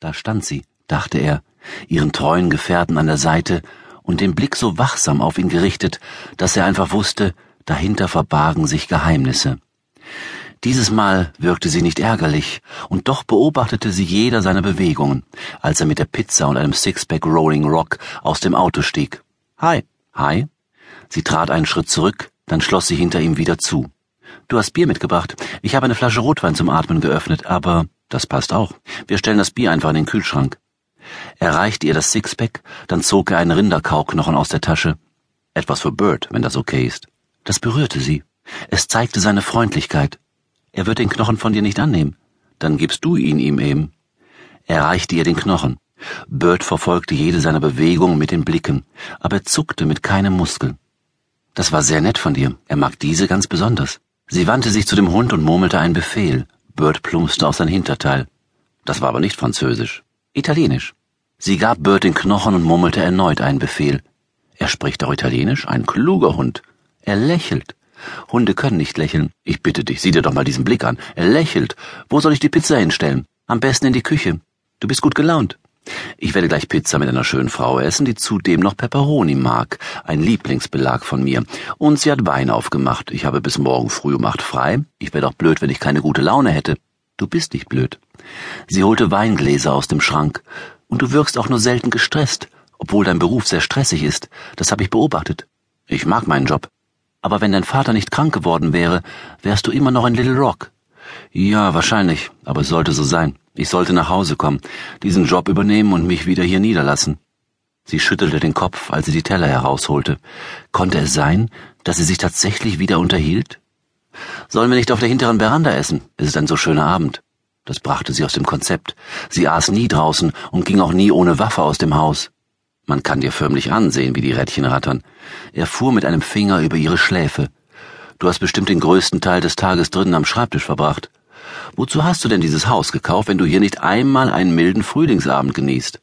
Da stand sie, dachte er, ihren treuen Gefährten an der Seite und den Blick so wachsam auf ihn gerichtet, dass er einfach wusste, dahinter verbargen sich Geheimnisse. Dieses Mal wirkte sie nicht ärgerlich, und doch beobachtete sie jeder seiner Bewegungen, als er mit der Pizza und einem Sixpack Rolling Rock aus dem Auto stieg. Hi, hi. Sie trat einen Schritt zurück, dann schloss sie hinter ihm wieder zu. Du hast Bier mitgebracht. Ich habe eine Flasche Rotwein zum Atmen geöffnet, aber das passt auch. Wir stellen das Bier einfach in den Kühlschrank. Er reichte ihr das Sixpack, dann zog er einen Rinderkauknochen aus der Tasche. Etwas für Bird, wenn das okay ist. Das berührte sie. Es zeigte seine Freundlichkeit. Er wird den Knochen von dir nicht annehmen. Dann gibst du ihn ihm eben. Er reichte ihr den Knochen. Bird verfolgte jede seiner Bewegungen mit den Blicken, aber er zuckte mit keinem Muskel. Das war sehr nett von dir. Er mag diese ganz besonders. Sie wandte sich zu dem Hund und murmelte einen Befehl. Bird plumpste auf sein Hinterteil. Das war aber nicht Französisch. Italienisch. Sie gab Bird den Knochen und murmelte erneut einen Befehl. Er spricht auch Italienisch, ein kluger Hund. Er lächelt. Hunde können nicht lächeln. Ich bitte dich, sieh dir doch mal diesen Blick an. Er lächelt. Wo soll ich die Pizza hinstellen? Am besten in die Küche. Du bist gut gelaunt. Ich werde gleich Pizza mit einer schönen Frau essen, die zudem noch Pepperoni mag, ein Lieblingsbelag von mir. Und sie hat Wein aufgemacht. Ich habe bis morgen früh um acht frei. Ich wäre doch blöd, wenn ich keine gute Laune hätte. Du bist nicht blöd. Sie holte Weingläser aus dem Schrank. Und du wirkst auch nur selten gestresst, obwohl dein Beruf sehr stressig ist. Das habe ich beobachtet. Ich mag meinen Job. Aber wenn dein Vater nicht krank geworden wäre, wärst du immer noch in Little Rock. Ja, wahrscheinlich, aber es sollte so sein. Ich sollte nach Hause kommen, diesen Job übernehmen und mich wieder hier niederlassen. Sie schüttelte den Kopf, als sie die Teller herausholte. Konnte es sein, dass sie sich tatsächlich wieder unterhielt? Sollen wir nicht auf der hinteren Veranda essen? Es ist ein so schöner Abend. Das brachte sie aus dem Konzept. Sie aß nie draußen und ging auch nie ohne Waffe aus dem Haus. Man kann dir förmlich ansehen, wie die Rädchen rattern. Er fuhr mit einem Finger über ihre Schläfe. Du hast bestimmt den größten Teil des Tages drinnen am Schreibtisch verbracht. Wozu hast du denn dieses Haus gekauft, wenn du hier nicht einmal einen milden Frühlingsabend genießt?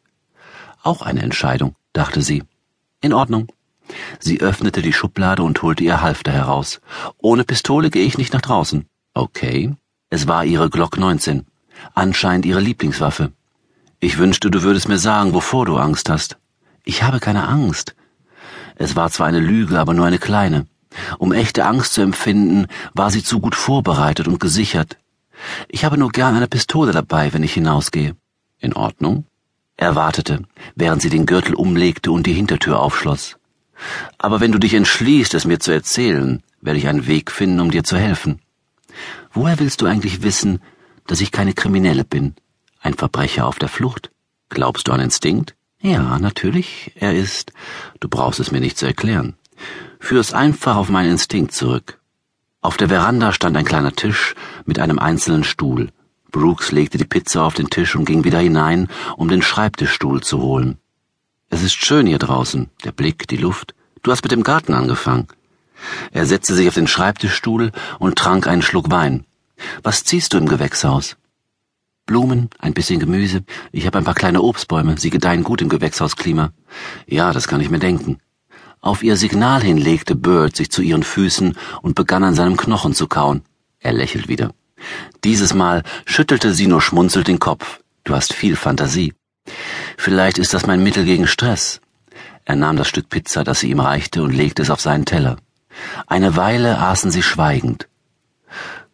Auch eine Entscheidung, dachte sie. In Ordnung. Sie öffnete die Schublade und holte ihr Halfter heraus. Ohne Pistole gehe ich nicht nach draußen. Okay. Es war ihre Glock 19. Anscheinend ihre Lieblingswaffe. Ich wünschte, du würdest mir sagen, wovor du Angst hast. Ich habe keine Angst. Es war zwar eine Lüge, aber nur eine kleine. Um echte Angst zu empfinden, war sie zu gut vorbereitet und gesichert. Ich habe nur gern eine Pistole dabei, wenn ich hinausgehe. In Ordnung? Er wartete, während sie den Gürtel umlegte und die Hintertür aufschloss. Aber wenn du dich entschließt, es mir zu erzählen, werde ich einen Weg finden, um dir zu helfen. Woher willst du eigentlich wissen, dass ich keine Kriminelle bin? Ein Verbrecher auf der Flucht? Glaubst du an Instinkt? Ja, natürlich, er ist. Du brauchst es mir nicht zu erklären. Führ es einfach auf meinen Instinkt zurück. Auf der Veranda stand ein kleiner Tisch mit einem einzelnen Stuhl. Brooks legte die Pizza auf den Tisch und ging wieder hinein, um den Schreibtischstuhl zu holen. Es ist schön hier draußen, der Blick, die Luft. Du hast mit dem Garten angefangen. Er setzte sich auf den Schreibtischstuhl und trank einen Schluck Wein. Was ziehst du im Gewächshaus? Blumen, ein bisschen Gemüse. Ich habe ein paar kleine Obstbäume. Sie gedeihen gut im Gewächshausklima. Ja, das kann ich mir denken. Auf ihr Signal hin legte Bird sich zu ihren Füßen und begann an seinem Knochen zu kauen. Er lächelt wieder. Dieses Mal schüttelte sie nur schmunzelt den Kopf. Du hast viel Fantasie. Vielleicht ist das mein Mittel gegen Stress. Er nahm das Stück Pizza, das sie ihm reichte, und legte es auf seinen Teller. Eine Weile aßen sie schweigend.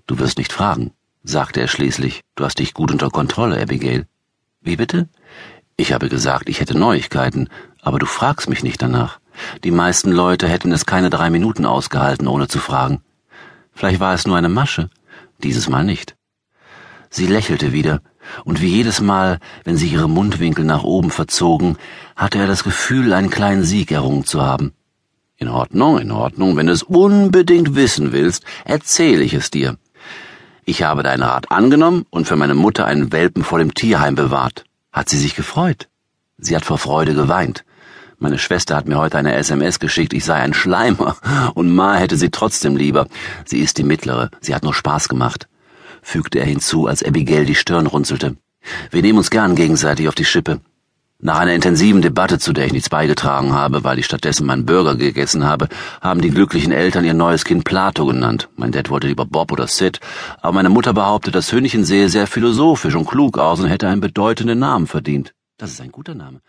Du wirst nicht fragen sagte er schließlich. Du hast dich gut unter Kontrolle, Abigail. Wie bitte? Ich habe gesagt, ich hätte Neuigkeiten, aber du fragst mich nicht danach. Die meisten Leute hätten es keine drei Minuten ausgehalten, ohne zu fragen. Vielleicht war es nur eine Masche, dieses Mal nicht. Sie lächelte wieder, und wie jedes Mal, wenn sie ihre Mundwinkel nach oben verzogen, hatte er das Gefühl, einen kleinen Sieg errungen zu haben. In Ordnung, in Ordnung, wenn du es unbedingt wissen willst, erzähle ich es dir. Ich habe deinen Rat angenommen und für meine Mutter einen Welpen vor dem Tierheim bewahrt. Hat sie sich gefreut? Sie hat vor Freude geweint. Meine Schwester hat mir heute eine SMS geschickt, ich sei ein Schleimer, und Ma hätte sie trotzdem lieber. Sie ist die mittlere, sie hat nur Spaß gemacht, fügte er hinzu, als Abigail die Stirn runzelte. Wir nehmen uns gern gegenseitig auf die Schippe. Nach einer intensiven Debatte, zu der ich nichts beigetragen habe, weil ich stattdessen meinen Burger gegessen habe, haben die glücklichen Eltern ihr neues Kind Plato genannt. Mein Dad wollte lieber Bob oder Sid, aber meine Mutter behauptet, das Hündchen sehe sehr philosophisch und klug aus und hätte einen bedeutenden Namen verdient. Das ist ein guter Name.